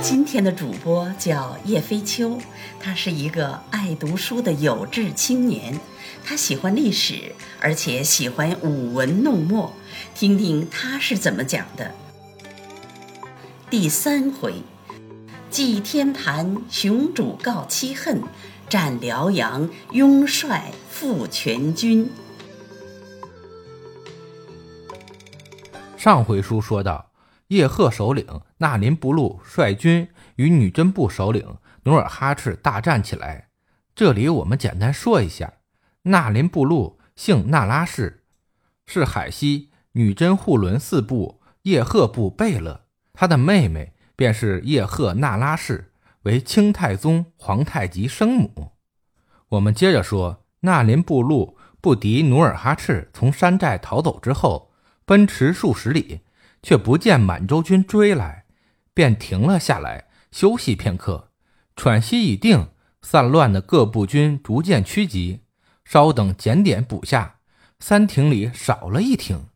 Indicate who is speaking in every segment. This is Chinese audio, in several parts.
Speaker 1: 今天的主播叫叶飞秋，他是一个爱读书的有志青年，他喜欢历史，而且喜欢舞文弄墨。听听他是怎么讲的。第三回，祭天坛雄主告妻恨，战辽阳拥帅复全军。
Speaker 2: 上回书说到。叶赫首领纳林布禄率军与女真部首领努尔哈赤大战起来。这里我们简单说一下：纳林布禄姓那拉氏，是海西女真护伦四部叶赫部贝勒，他的妹妹便是叶赫那拉氏，为清太宗皇太极生母。我们接着说，纳林布禄不敌努尔哈赤，从山寨逃走之后，奔驰数十里。却不见满洲军追来，便停了下来休息片刻，喘息已定，散乱的各部军逐渐趋集，稍等检点补下，三亭里少了一亭，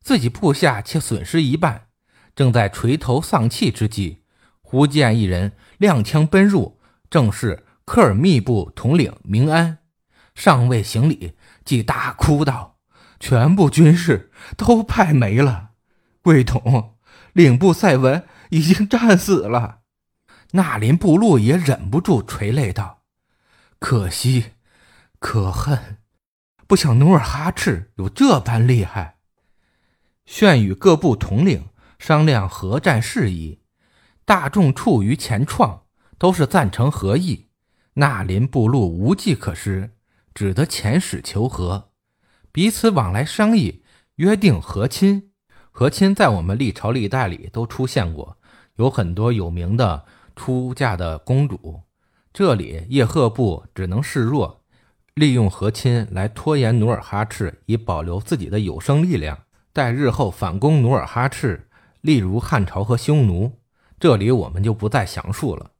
Speaker 2: 自己部下却损失一半，正在垂头丧气之际，忽见一人踉跄奔入，正是科尔密部统领明安，尚未行礼，即大哭道：“全部军士都派没了。”贵统，领部赛文已经战死了。纳林部落也忍不住垂泪道：“可惜，可恨，不想努尔哈赤有这般厉害。”炫与各部统领商量合战事宜，大众处于前创，都是赞成和议。纳林部落无计可施，只得遣使求和，彼此往来商议，约定和亲。和亲在我们历朝历代里都出现过，有很多有名的出嫁的公主。这里叶赫部只能示弱，利用和亲来拖延努尔哈赤，以保留自己的有生力量，待日后反攻努尔哈赤，例如汉朝和匈奴。这里我们就不再详述了。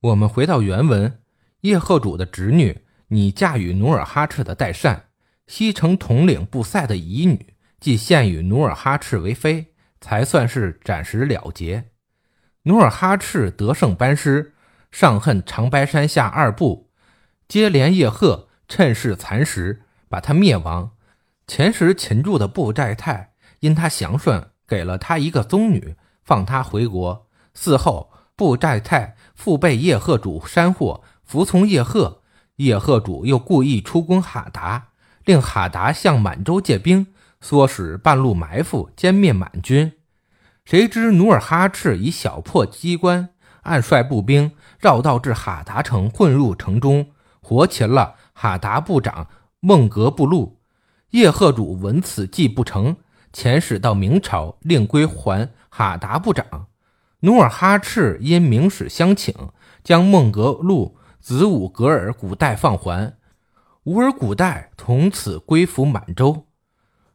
Speaker 2: 我们回到原文，叶赫主的侄女拟嫁与努尔哈赤的代善，西城统领布塞的遗女。即献与努尔哈赤为妃，才算是暂时了结。努尔哈赤得胜班师，上恨长白山下二部，接连叶赫趁势蚕食，把他灭亡。前时擒住的布寨泰，因他降顺，给了他一个宗女，放他回国。嗣后，布寨泰复被叶赫主煽惑，服从叶赫。叶赫主又故意出攻哈达，令哈达向满洲借兵。唆使半路埋伏歼灭满军，谁知努尔哈赤以小破机关，暗率步兵绕道至哈达城，混入城中，活擒了哈达部长孟格布禄。叶赫主闻此计不成，遣使到明朝，令归还哈达部长。努尔哈赤因明使相请，将孟格禄子午格尔古代放还，吾尔古代从此归服满洲。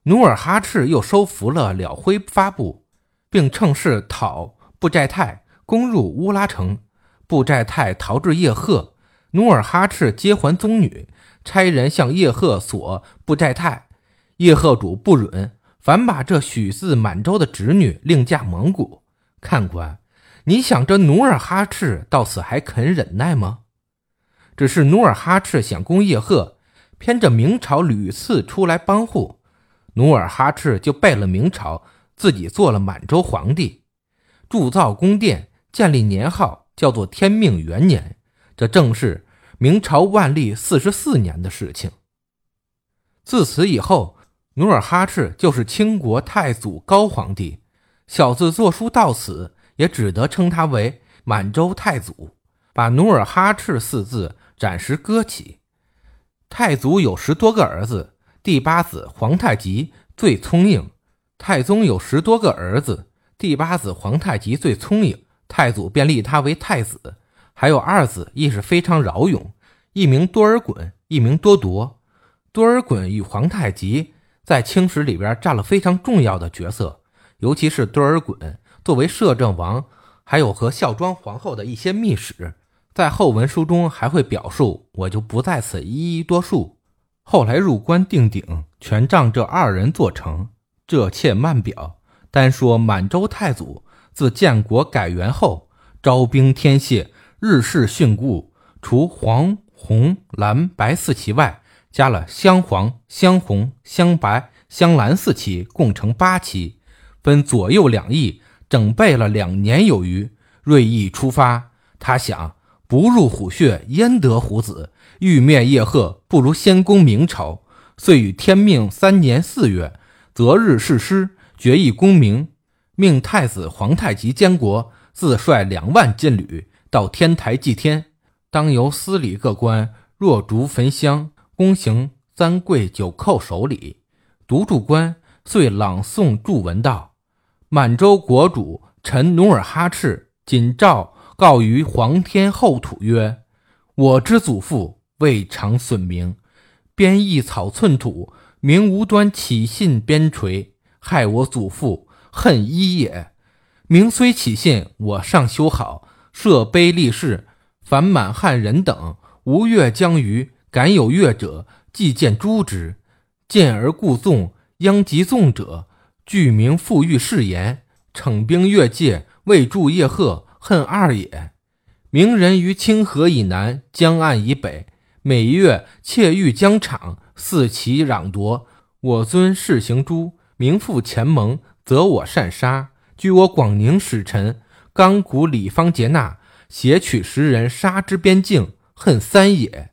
Speaker 2: 努尔哈赤又收服了了辉发部，并乘势讨布寨泰，攻入乌拉城。布寨泰逃至叶赫，努尔哈赤接还宗女，差人向叶赫索布寨泰。叶赫主不允，反把这许自满洲的侄女另嫁蒙古。看官，你想这努尔哈赤到此还肯忍耐吗？只是努尔哈赤想攻叶赫，偏着明朝屡次出来帮护。努尔哈赤就背了明朝，自己做了满洲皇帝，铸造宫殿，建立年号，叫做天命元年。这正是明朝万历四十四年的事情。自此以后，努尔哈赤就是清国太祖高皇帝。小字作书到此，也只得称他为满洲太祖，把努尔哈赤四字暂时搁起。太祖有十多个儿子。第八子皇太极最聪颖，太宗有十多个儿子，第八子皇太极最聪颖，太祖便立他为太子。还有二子亦是非常饶勇，一名多尔衮，一名多铎。多尔衮与皇太极在清史里边占了非常重要的角色，尤其是多尔衮作为摄政王，还有和孝庄皇后的一些秘史，在后文书中还会表述，我就不在此一一多述。后来入关定鼎，全仗这二人做成。这且慢表。单说满洲太祖自建国改元后，招兵天械，日势训固，除黄、红、蓝、白四旗外，加了镶黄、镶红、镶白、镶蓝四旗，共成八旗，分左右两翼，整备了两年有余。锐意出发，他想不入虎穴，焉得虎子？欲灭叶赫，不如先攻明朝。遂与天命三年四月，择日誓师。决议功名，命太子皇太极监国，自率两万禁旅到天台祭天。当由司礼各官若烛焚香，恭行三跪九叩首礼。独柱官遂朗诵祝文道：“满洲国主臣努尔哈赤谨诏告于皇天后土曰：我之祖父未尝损名，边邑草寸土，名无端起信边陲。”害我祖父恨一也，名虽起信，我尚修好，设碑立誓，凡满汉人等无越将于，敢有越者，即见诛之。见而故纵，殃及纵者，具名复欲誓言，逞兵越界，未助叶赫，恨二也。名人于清河以南，江岸以北，每月窃欲疆场，肆其攘夺，我尊世行诸。名负前盟，则我善杀；据我广宁使臣刚谷李方杰纳，挟取十人，杀之边境，恨三也。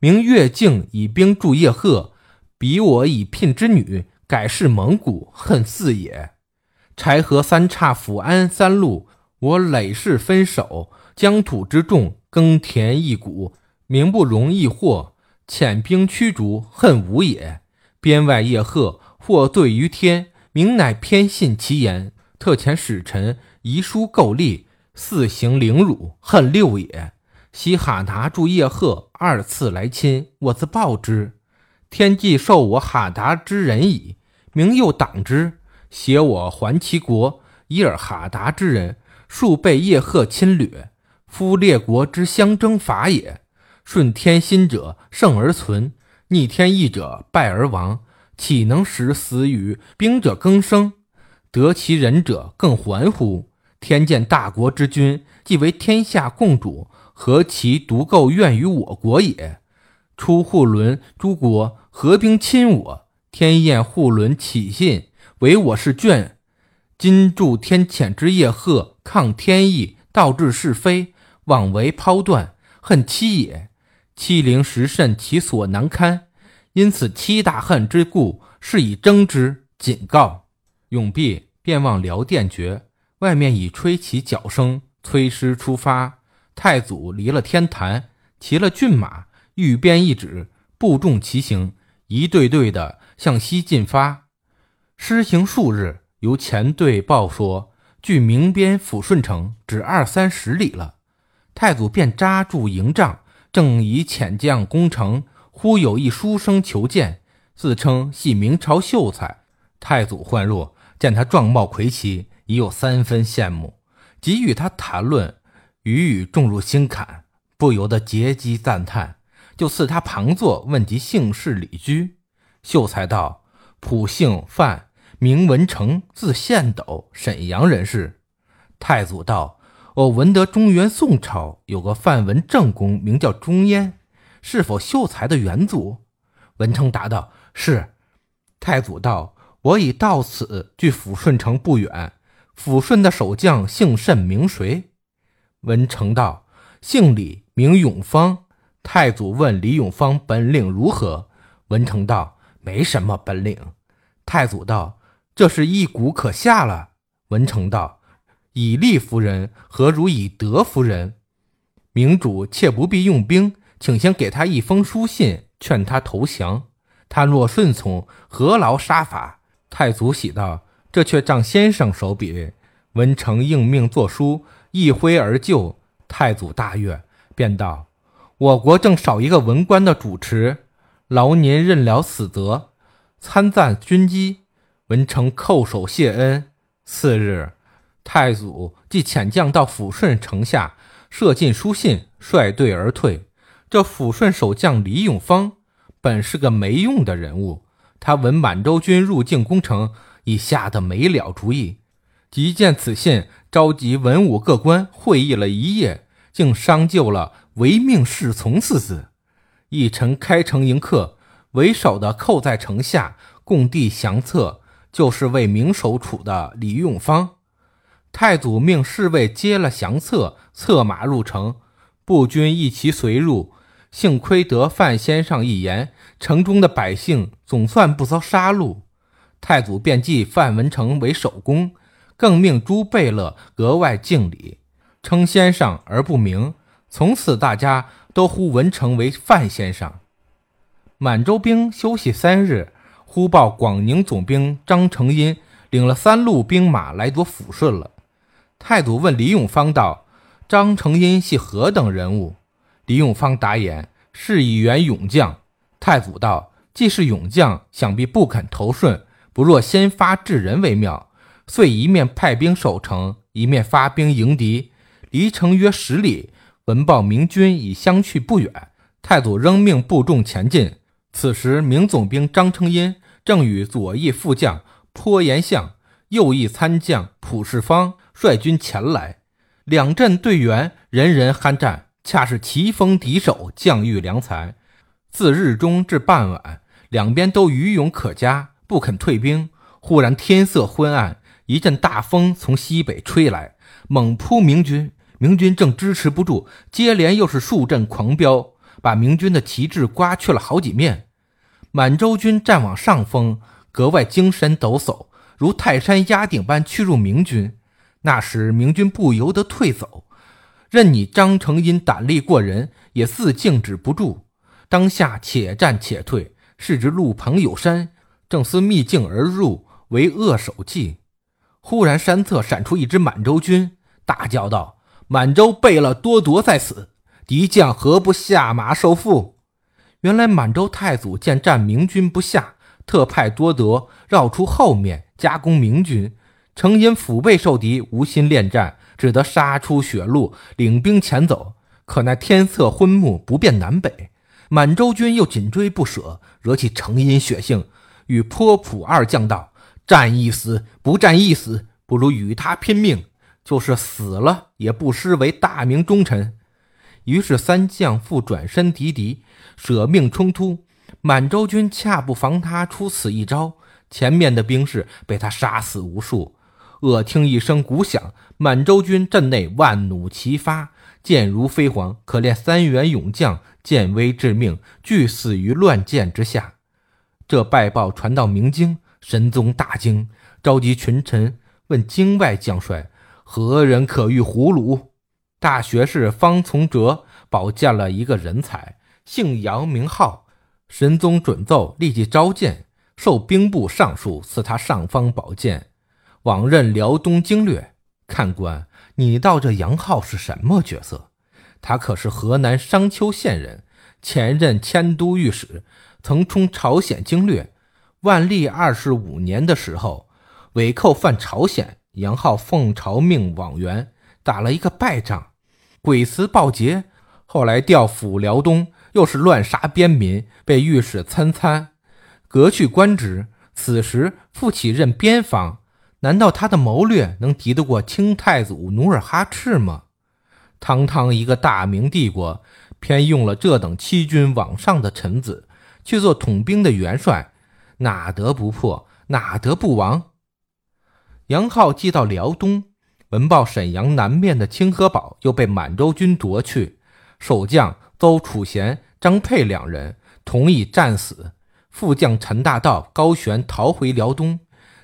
Speaker 2: 明越境以兵助叶赫，比我以聘之女，改是蒙古，恨四也。柴河三岔，抚安三路，我累世分守，疆土之众，耕田一谷，名不容易获，遣兵驱逐，恨五也。边外叶赫。或罪于天，明乃偏信其言，特遣使臣遗书构立，四行凌辱，恨六也。西哈达助叶赫二次来侵，我自报之。天既授我哈达之人矣，明又党之，挟我还其国，以尔哈达之人，数被叶赫侵略，夫列国之相争法也。顺天心者胜而存，逆天意者败而亡。岂能使死与兵者更生，得其人者更还乎？天见大国之君，既为天下共主，何其独构怨于我国也？出护伦诸国合兵侵我，天厌护伦起信，唯我是眷。今助天谴之叶赫，抗天意，倒置是非，妄为抛断，恨妻也。欺凌时甚，其所难堪。因此，七大恨之故，是以征之。警告，永弼便望辽殿绝。外面已吹起角声，催师出发。太祖离了天坛，骑了骏马，御鞭一指，步众齐行，一队队的向西进发。施行数日，由前队报说，距明边抚顺城只二三十里了。太祖便扎住营帐，正以遣将攻城。忽有一书生求见，自称系明朝秀才。太祖唤入，见他状貌魁奇，已有三分羡慕，即与他谈论，语语重入心坎，不由得结机赞叹，就赐他旁坐，问及姓氏李居。秀才道：“普姓范，名文成，字宪斗，沈阳人士。”太祖道：“我闻得中原宋朝有个范文正公，名叫钟焉。”是否秀才的元祖？文成答道：“是。”太祖道：“我已到此，距抚顺城不远。抚顺的守将姓甚名谁？”文成道：“姓李，名永芳。”太祖问李永芳本领如何？文成道：“没什么本领。”太祖道：“这是一股可下了。”文成道：“以利服人，何如以德服人？明主切不必用兵。”请先给他一封书信，劝他投降。他若顺从，何劳杀伐？太祖喜道：“这却仗先生手笔。”文成应命作书，一挥而就。太祖大悦，便道：“我国正少一个文官的主持，劳您任了此责，参赞军机。”文成叩首谢恩。次日，太祖即遣将到抚顺城下，射进书信，率队而退。这抚顺守将李永芳本是个没用的人物，他闻满洲军入境攻城，已吓得没了主意。即见此信，召集文武各官会议了一夜，竟商就了“唯命是从”四字。一臣开城迎客，为首的扣在城下，共递降册，就是为明守楚的李用方。太祖命侍卫接了降册，策马入城，步军一齐随入。幸亏得范先生一言，城中的百姓总算不遭杀戮。太祖便记范文成为首功，更命朱贝勒格外敬礼，称先生而不明。从此大家都呼文成为范先生。满洲兵休息三日，忽报广宁总兵张承殷领了三路兵马来夺抚顺了。太祖问李永芳道：“张承殷系何等人物？”李永芳答言：“是一员勇将。”太祖道：“既是勇将，想必不肯投顺，不若先发制人为妙。”遂一面派兵守城，一面发兵迎敌。离城约十里，闻报明军已相去不远。太祖仍命部众前进。此时，明总兵张承殷正与左翼副将颇延相、右翼参将蒲世芳。率军前来，两阵队员人人酣战，恰是棋逢敌手，将遇良才。自日中至傍晚，两边都余勇可嘉，不肯退兵。忽然天色昏暗，一阵大风从西北吹来，猛扑明军。明军正支持不住，接连又是数阵狂飙，把明军的旗帜刮去了好几面。满洲军占往上风，格外精神抖擞，如泰山压顶般驱入明军。那时明军不由得退走，任你张成因胆力过人，也似静止不住。当下且战且退，是之路旁有山，正思秘境而入，为扼守计。忽然山侧闪出一支满洲军，大叫道：“满洲贝勒多铎在此，敌将何不下马受缚？”原来满洲太祖见战明军不下，特派多铎绕出后面夹攻明军。程因腹背受敌，无心恋战，只得杀出血路，领兵前走。可奈天色昏暮，不辨南北。满洲军又紧追不舍，惹起程因血性，与坡普二将道：“战一死，不战一死，不如与他拼命。就是死了，也不失为大明忠臣。”于是三将复转身敌敌，舍命冲突。满洲军恰不防他出此一招，前面的兵士被他杀死无数。恶听一声鼓响，满洲军阵内万弩齐发，箭如飞蝗。可怜三员勇将，箭危致命，俱死于乱箭之下。这败报传到明京，神宗大惊，召集群臣问京外将帅：何人可遇胡虏？大学士方从哲保荐了一个人才，姓杨名浩。神宗准奏，立即召见，授兵部尚书，赐他尚方宝剑。往任辽东经略，看官，你道这杨浩是什么角色？他可是河南商丘县人，前任迁都御史，曾充朝鲜经略。万历二十五年的时候，伪寇犯朝鲜，杨浩奉朝命往援，打了一个败仗，鬼辞报捷。后来调抚辽东，又是乱杀边民，被御史参参，革去官职。此时复起任边防。难道他的谋略能敌得过清太祖努尔哈赤吗？堂堂一个大明帝国，偏用了这等欺君罔上的臣子去做统兵的元帅，哪得不破？哪得不亡？杨浩寄到辽东，闻报沈阳南面的清河堡又被满洲军夺去，守将邹楚贤、张佩两人同意战死。副将陈大道、高玄逃回辽东，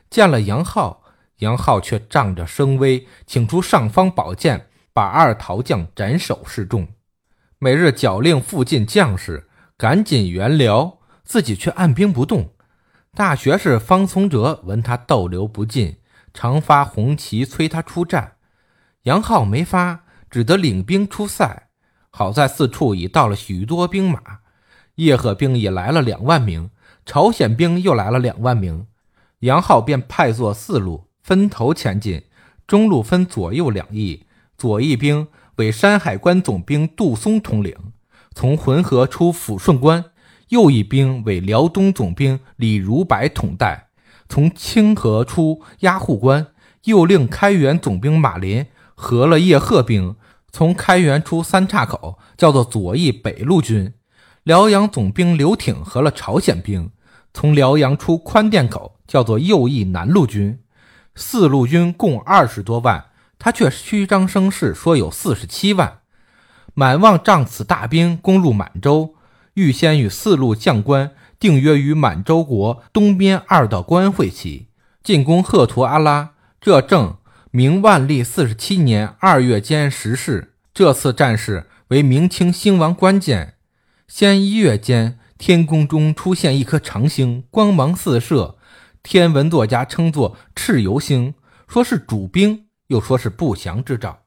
Speaker 2: 见了杨浩。杨浩却仗着声威，请出尚方宝剑，把二逃将斩首示众。每日缴令附近将士赶紧援辽，自己却按兵不动。大学士方从哲闻他逗留不进，常发红旗催他出战。杨浩没发，只得领兵出塞。好在四处已到了许多兵马，叶赫兵已来了两万名，朝鲜兵又来了两万名。杨浩便派作四路。分头前进，中路分左右两翼，左翼兵为山海关总兵杜松统领，从浑河出抚顺关，右一兵为辽东总兵李如柏统带，从清河出押护关；又令开元总兵马林合了叶赫兵，从开元出三岔口，叫做左翼北路军；辽阳总兵刘挺合了朝鲜兵，从辽阳出宽甸口，叫做右翼南路军。四路军共二十多万，他却虚张声势说有四十七万。满望仗此大兵攻入满洲。预先与四路将官定约于满洲国东边二道关会齐，进攻赫图阿拉。这正明万历四十七年二月间时事。这次战事为明清兴亡关键。先一月间，天空中出现一颗长星，光芒四射。天文作家称作蚩尤星，说是主兵，又说是不祥之兆。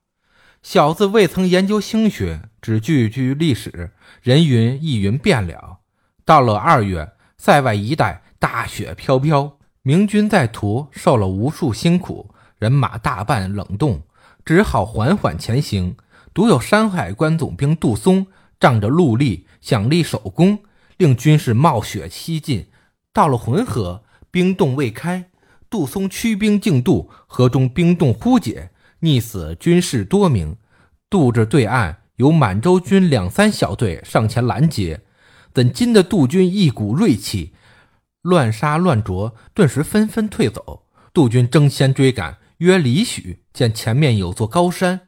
Speaker 2: 小子未曾研究星学，只句句历史，人云亦云变了。到了二月，塞外一带大雪飘飘，明军在途受了无数辛苦，人马大半冷冻，只好缓缓前行。独有山海关总兵杜松仗着陆力，想立首功，令军士冒雪西进。到了浑河，冰冻未开，杜松驱兵进渡，河中冰冻忽解。溺死军士多名，渡至对岸，有满洲军两三小队上前拦截，怎禁得杜军一股锐气，乱杀乱啄，顿时纷纷退走。杜军争先追赶，约里许，见前面有座高山，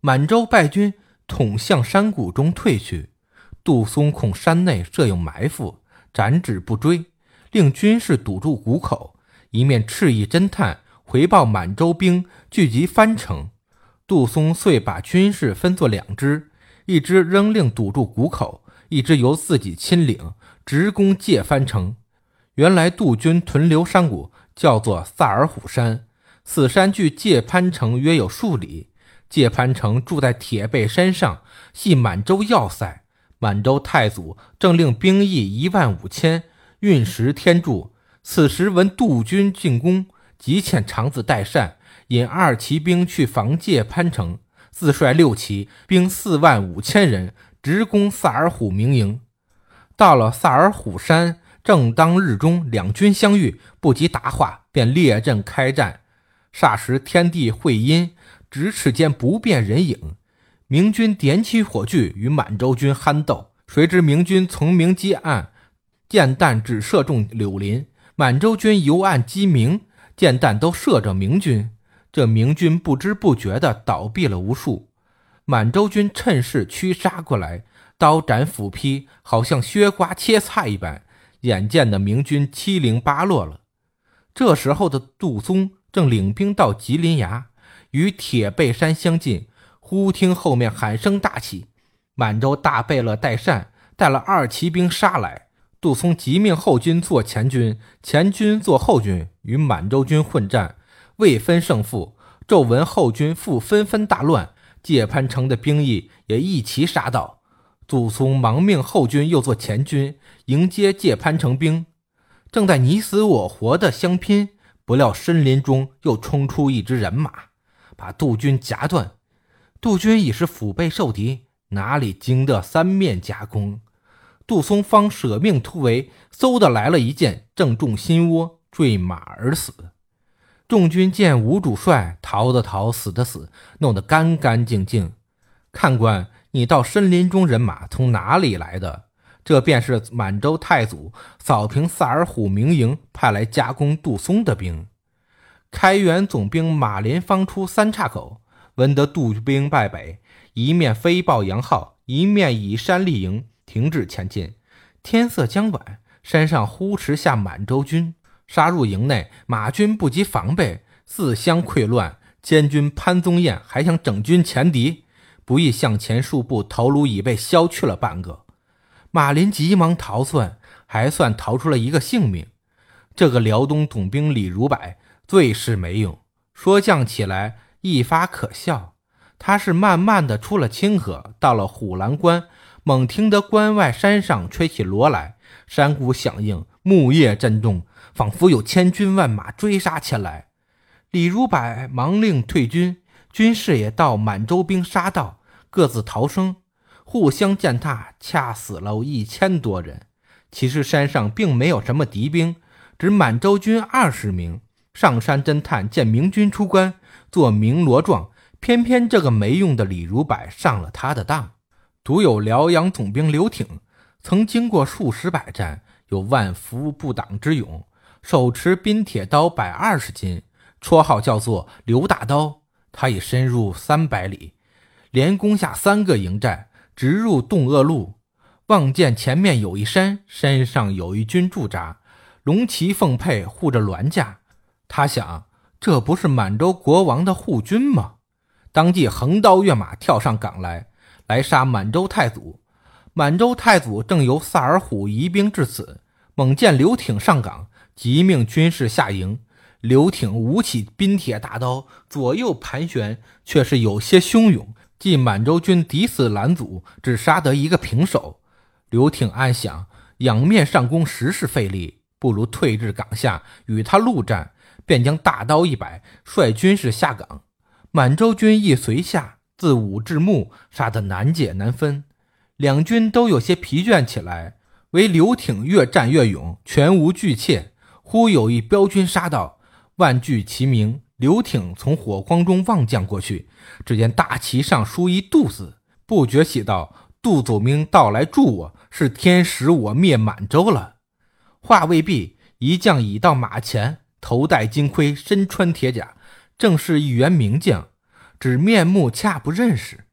Speaker 2: 满洲败军统向山谷中退去。杜松恐山内设有埋伏，斩指不追，令军士堵住谷口，一面示意侦探。回报满洲兵聚集藩城，杜松遂把军士分作两支，一支仍令堵住谷口，一支由自己亲领，直攻界藩城。原来杜军屯留山谷，叫做萨尔虎山，此山距界藩城约有数里。界藩城住在铁背山上，系满洲要塞。满洲太祖正令兵役一万五千，运食天助。此时闻杜军进攻。即遣长子代善引二骑兵去防界潘城，自率六骑兵四万五千人直攻萨尔虎明营。到了萨尔虎山，正当日中，两军相遇，不及答话，便列阵开战。霎时天地晦阴，咫尺间不辨人影。明军点起火炬与满洲军酣斗，谁知明军从明击暗，箭弹只射中柳林；满洲军由暗击明。箭弹都射着明军，这明军不知不觉地倒毙了无数。满洲军趁势驱杀过来，刀斩斧劈，好像削瓜切菜一般。眼见的明军七零八落了。这时候的杜松正领兵到吉林崖，与铁背山相近。忽听后面喊声大起，满洲大贝勒代善带了二骑兵杀来。杜松即命后军做前军，前军做后军，与满洲军混战，未分胜负。骤闻后军复纷纷大乱，界潘城的兵役也一齐杀到。杜松忙命后军又做前军，迎接界潘城兵。正在你死我活的相拼，不料森林中又冲出一支人马，把杜军夹断。杜军已是腹背受敌，哪里经得三面夹攻？杜松方舍命突围，嗖的来了一箭，正中心窝，坠马而死。众军见吴主帅逃的逃，死的死，弄得干干净净。看官，你到森林中人马从哪里来的？这便是满洲太祖扫平萨尔虎明营，派来加攻杜松的兵。开元总兵马林方出三岔口，闻得杜兵败北，一面飞报杨浩，一面以山立营。停止前进，天色将晚，山上忽驰下满洲军，杀入营内，马军不及防备，自相溃乱。监军潘宗彦还想整军前敌，不意向前数步，头颅已被削去了半个。马林急忙逃窜，还算逃出了一个性命。这个辽东总兵李如柏最是没用，说降起来一发可笑。他是慢慢的出了清河，到了虎狼关。猛听得关外山上吹起锣来，山谷响应，木叶震动，仿佛有千军万马追杀前来。李如柏忙令退军，军士也到满洲兵杀到，各自逃生，互相践踏，恰死了一千多人。其实山上并没有什么敌兵，只满洲军二十名。上山侦探见明军出关，做鸣锣状，偏偏这个没用的李如柏上了他的当。独有辽阳总兵刘挺，曾经过数十百战，有万夫不挡之勇，手持冰铁刀百二十斤，绰号叫做刘大刀。他已深入三百里，连攻下三个营寨，直入洞鄂路。望见前面有一山，山上有一军驻扎，龙旗凤佩护着銮驾。他想，这不是满洲国王的护军吗？当即横刀跃马，跳上岗来，来杀满洲太祖。满洲太祖正由萨尔浒移兵至此，猛见刘挺上岗，即命军士下营。刘挺舞起冰铁大刀，左右盘旋，却是有些汹涌。即满洲军抵死拦阻，只杀得一个平手。刘挺暗想：仰面上攻实是费力，不如退至岗下与他陆战。便将大刀一摆，率军士下岗。满洲军亦随下，自武至木，杀得难解难分。两军都有些疲倦起来。唯刘挺越战越勇，全无惧怯。忽有一彪军杀到，万具齐鸣。刘挺从火光中望将过去，只见大旗上书一“杜”字，不觉喜道：“杜祖明到来助我，是天使我灭满洲了。”话未毕，一将已到马前。头戴金盔，身穿铁甲，正是一员名将，只面目恰不认识。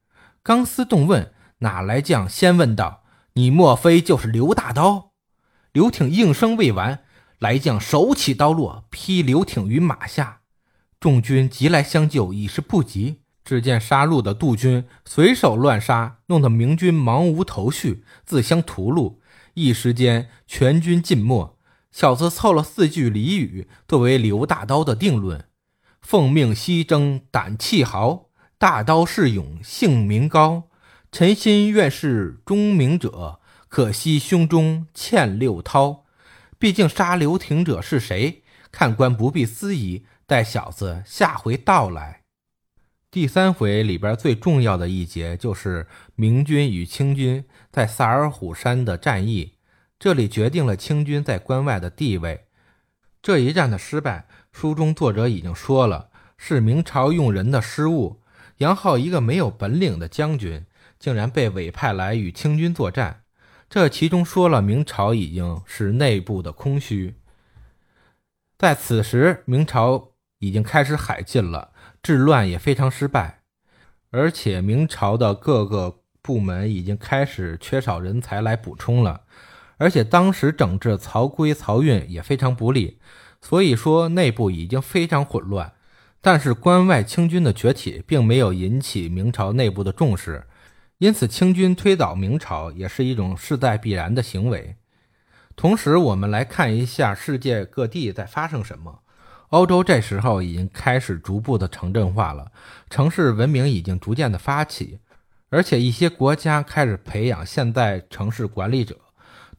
Speaker 2: 刚思动问哪来将，先问道：“你莫非就是刘大刀？”刘挺应声未完，来将手起刀落，劈刘挺于马下。众军急来相救，已是不及。只见杀戮的杜军随手乱杀，弄得明军茫无头绪，自相屠戮。一时间，全军尽没。小子凑了四句俚语作为刘大刀的定论：奉命西征，胆气豪；大刀是勇，性名高。臣心愿是忠明者，可惜胸中欠六韬。毕竟杀刘廷者是谁？看官不必思疑，待小子下回道来。第三回里边最重要的一节就是明军与清军在萨尔浒山的战役。这里决定了清军在关外的地位。这一战的失败，书中作者已经说了，是明朝用人的失误。杨浩一个没有本领的将军，竟然被委派来与清军作战，这其中说了明朝已经是内部的空虚。在此时，明朝已经开始海禁了，治乱也非常失败，而且明朝的各个部门已经开始缺少人才来补充了。而且当时整治曹规漕运也非常不利，所以说内部已经非常混乱。但是关外清军的崛起并没有引起明朝内部的重视，因此清军推倒明朝也是一种势在必然的行为。同时，我们来看一下世界各地在发生什么。欧洲这时候已经开始逐步的城镇化了，城市文明已经逐渐的发起，而且一些国家开始培养现代城市管理者。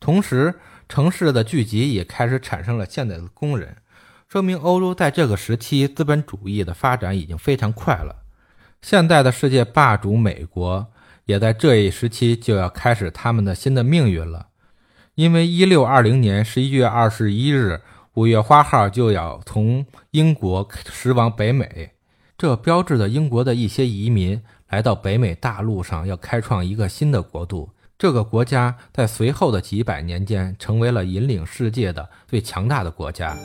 Speaker 2: 同时，城市的聚集也开始产生了现代的工人，说明欧洲在这个时期资本主义的发展已经非常快了。现代的世界霸主美国也在这一时期就要开始他们的新的命运了，因为一六二零年十一月二十一日五月花号就要从英国驶往北美，这标志着英国的一些移民来到北美大陆上要开创一个新的国度。这个国家在随后的几百年间成为了引领世界的最强大的国家。